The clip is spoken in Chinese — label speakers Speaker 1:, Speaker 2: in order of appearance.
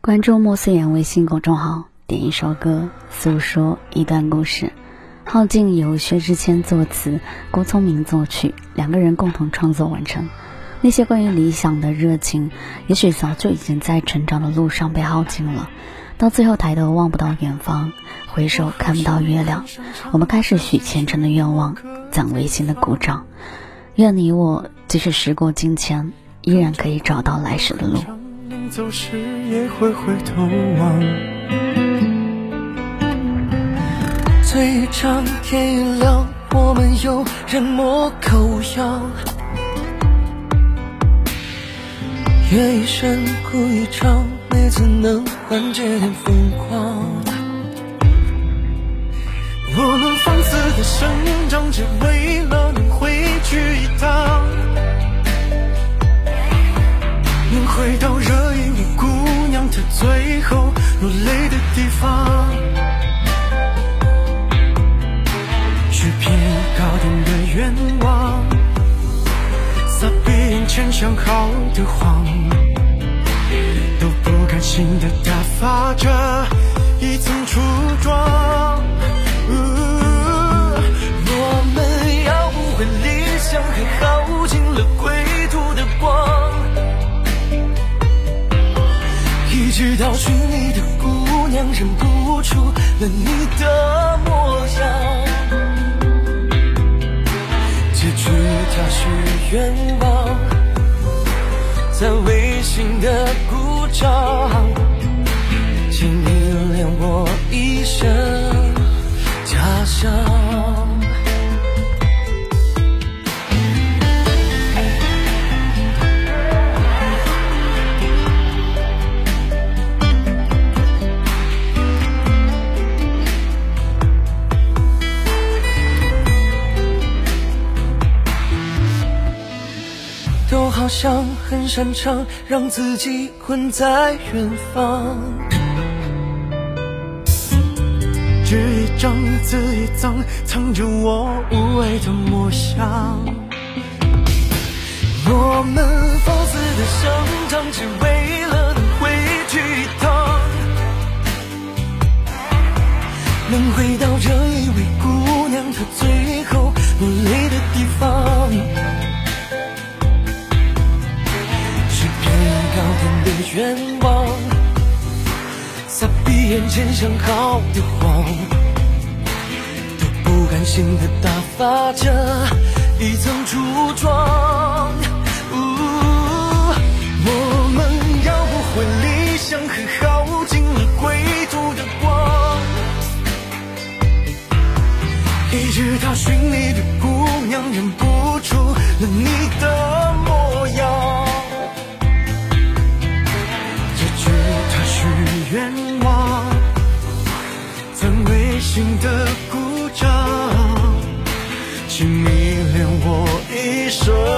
Speaker 1: 关注莫思言微信公众号，点一首歌，诉说一段故事。耗尽由薛之谦作词，郭聪明作曲，两个人共同创作完成。那些关于理想的热情，也许早就已经在成长的路上被耗尽了。到最后抬头望不到远方，回首看不到月亮，我们开始许虔诚的愿望，攒违心的鼓掌。愿你我，即使时过境迁，依然可以找到来时的路。
Speaker 2: 走时也会回头望，最长天一亮，我们有人模狗样，夜一深，哭一场，每次能缓解点疯狂。我们放肆的生长，只为回到热。依木姑娘她最后落泪的地方，许片高点的愿望，撒遍千想好的谎，都不甘心的打发着一层初妆。直到寻你的姑娘认不出了你的模样，结局他许愿望，在微信的鼓掌，好像很擅长让自己困在远方，纸一张，字一张，藏着我无畏的模样。我们放肆的生长，只为了能回去一趟，能回到这愿望，撒闭眼前想好的谎，都不甘心的打发着一层初妆。我们要不回理想，和耗尽了归途的光，一直到寻你的姑娘认不出了你的愿望，曾违心的鼓掌，请迷恋我一生。